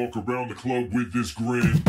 Walk around the club with this grin.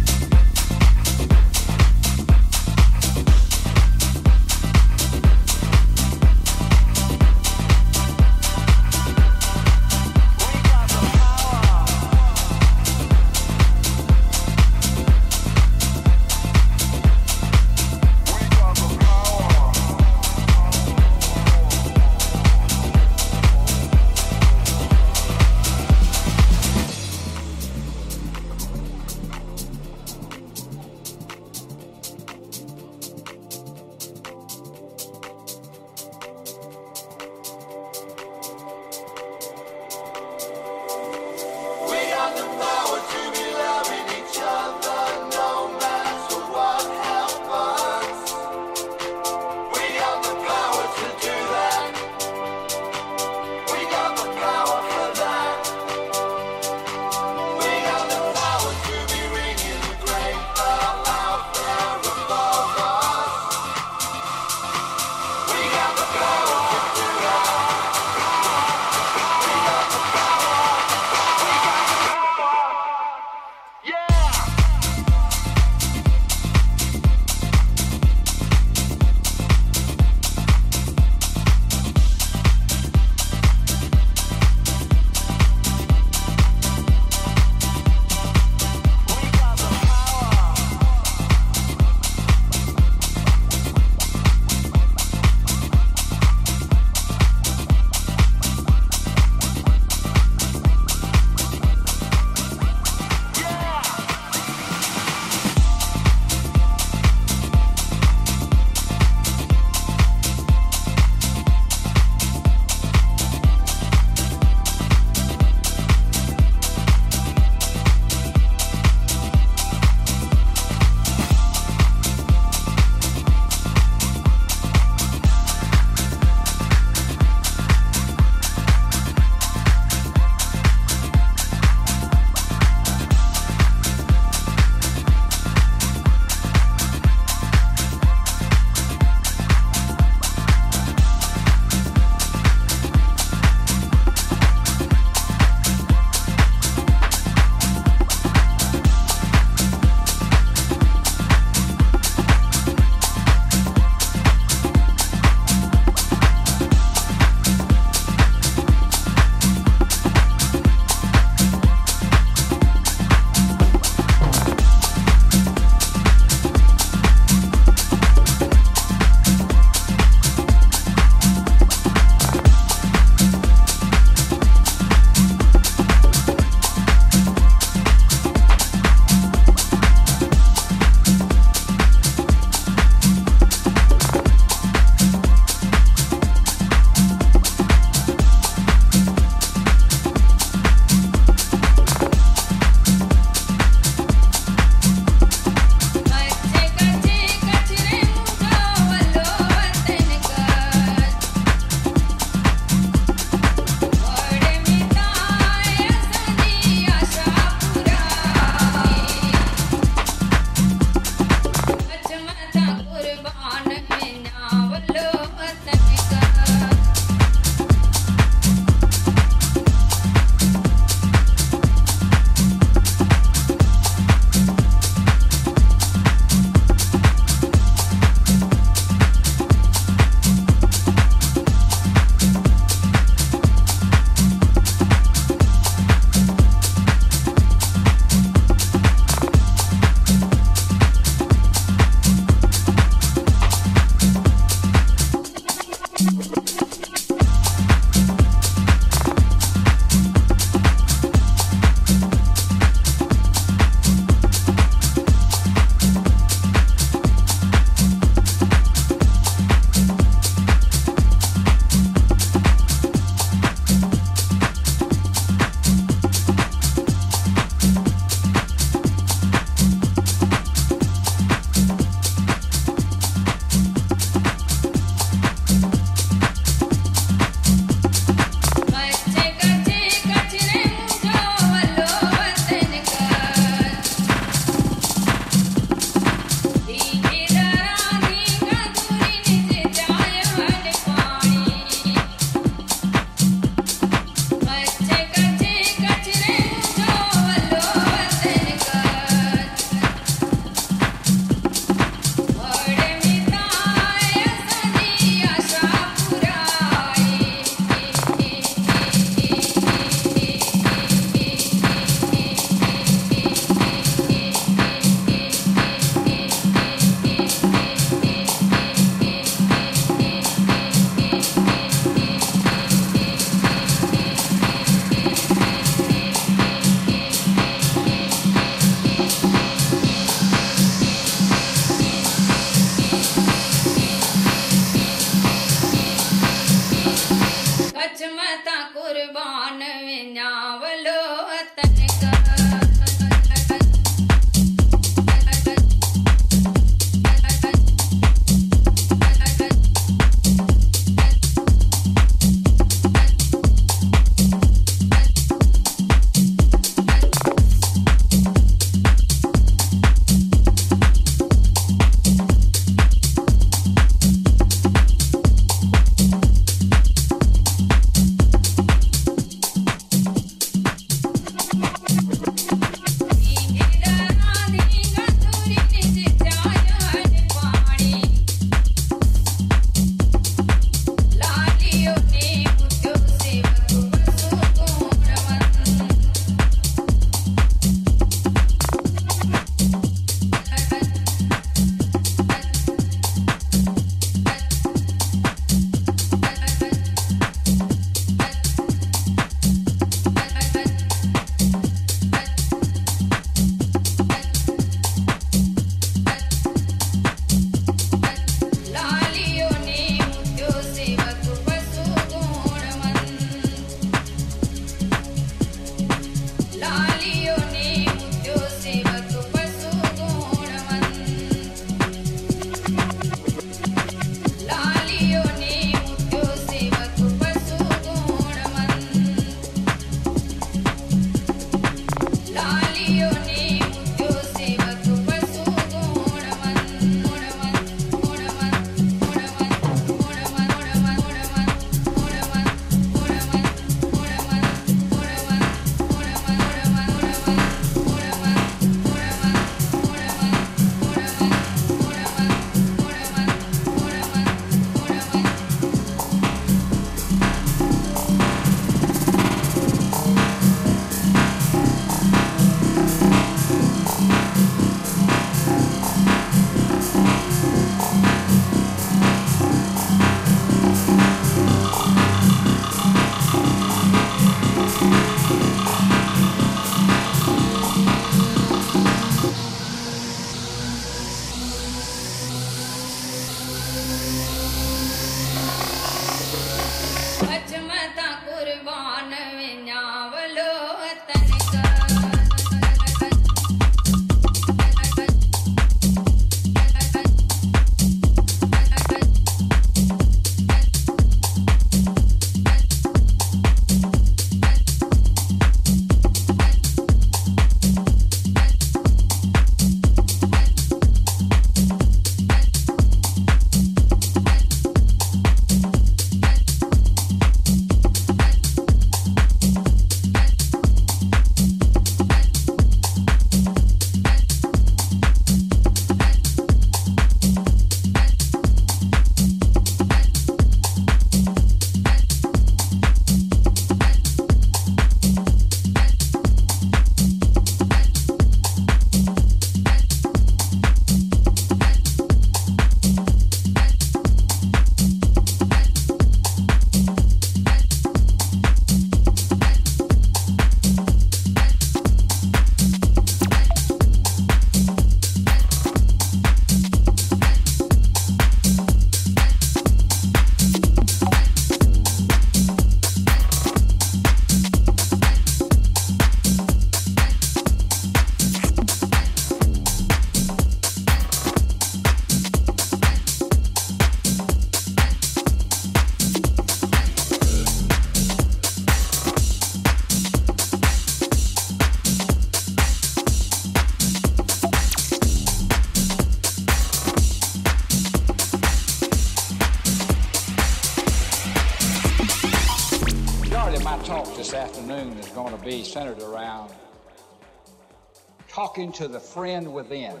To the friend within.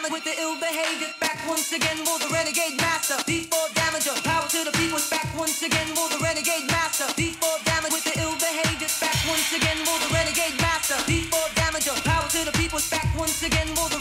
with the ill behavior, back once again for the renegade master. D4 damager, power to the people, back once again for the renegade master. D4 damage with the ill behavior, back once again for the renegade master. D4 damager, power to the people, back once again for the